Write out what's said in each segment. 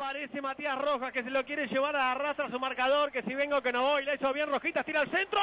Aparece Matías Rojas que se lo quiere llevar a arrastra su marcador. Que si vengo que no voy. Le hizo bien Rojitas. Tira al centro.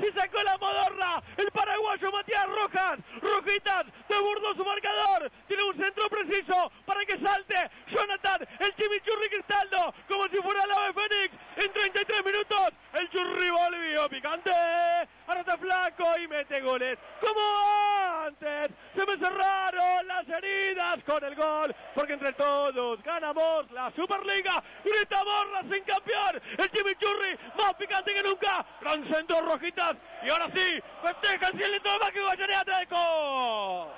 Se sacó la modorra, el paraguayo Matías Rojas, Rojitas, de burdo su marcador, tiene un centro preciso para que salte Jonathan, el chimichurri Cristaldo, como si fuera el ave Fénix, en 33 minutos, el churri volvió picante, ahora está flaco y mete goles, como se me cerraron las heridas con el gol, porque entre todos ganamos la Superliga, gritamos sin campeón, el chimichurri más picante que nunca, gran centro Rojitas, y ahora sí, festeja el que Guayanea Atletico.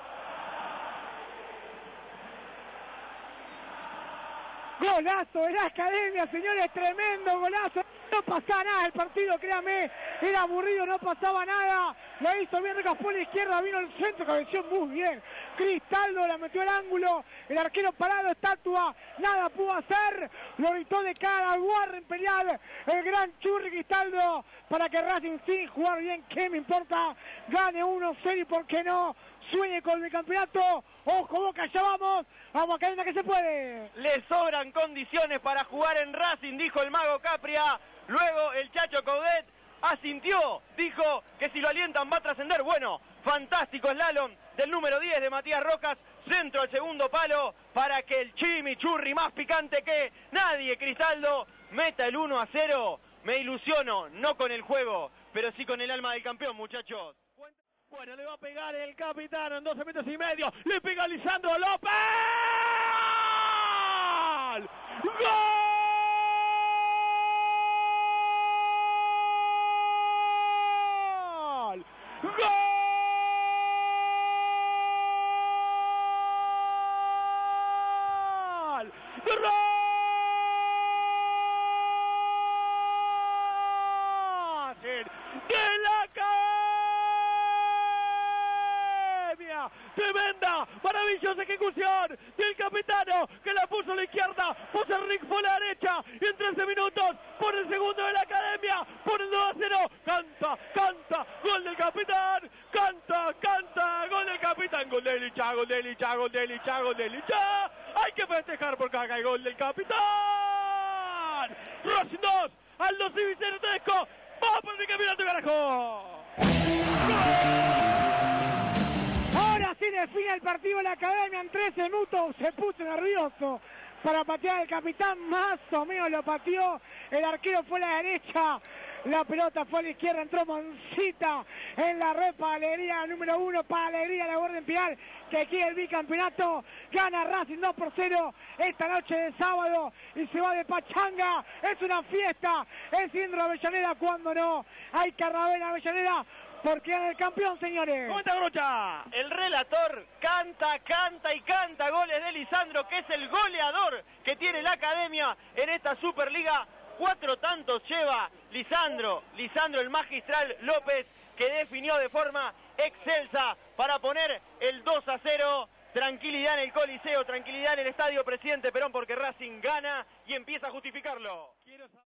Golazo de la academia, señores, tremendo golazo. No pasaba nada el partido, créame, era aburrido, no pasaba nada. Lo hizo bien Recas por la izquierda, vino el centro, cabeció muy bien. Cristaldo la metió al ángulo, el arquero parado, estatua, nada pudo hacer. Lo gritó de cara al Warren Imperial, el gran Churri Cristaldo, para que Racing sin jugar bien, ¿qué me importa? Gane 1-0 y por qué no, sueñe con el campeonato. Ojo, Boca, ya vamos. Vamos, cadena que se puede. Le sobran condiciones para jugar en Racing, dijo el mago Capria. Luego el Chacho Coudet asintió, dijo que si lo alientan va a trascender. Bueno, fantástico slalom del número 10 de Matías Rojas, centro al segundo palo para que el chimichurri más picante que nadie, Cristaldo, meta el 1 a 0. Me ilusiono, no con el juego, pero sí con el alma del campeón, muchachos. Bueno, le va a pegar el capitán en 12 metros y medio. Le pega Lisandro López. ¡Gol! Tremenda, maravillosa ejecución del capitano que la puso a la izquierda, puso a Rick por la derecha y en 13 por el segundo de la academia, por el 2 a 0, canta, canta, gol del capitán, canta, canta, gol del capitán, gol de Licha, gol de Licha, gol de Licha, gol de Licha, hay que festejar porque acá hay gol del capitán, Racing 2, Aldo Civicero Tedesco, vamos por el campeonato carajo. Así define el partido de la academia en 13 minutos. Se puso nervioso para patear el capitán. Más o menos lo pateó. El arquero fue a la derecha. La pelota fue a la izquierda. Entró Moncita en la red para alegría número uno. Para alegría la Guardia Imperial que quiere el bicampeonato. Gana Racing 2 por 0 esta noche de sábado y se va de pachanga. Es una fiesta. Es Indro Avellaneda cuando no. Hay carnaval en Avellaneda porque es el campeón, señores. ¿Cómo está Grocha? El relator canta, canta y canta goles de Lisandro, que es el goleador que tiene la academia en esta Superliga. Cuatro tantos lleva Lisandro, Lisandro el magistral López, que definió de forma excelsa para poner el 2 a 0. Tranquilidad en el Coliseo, tranquilidad en el Estadio Presidente Perón, porque Racing gana y empieza a justificarlo.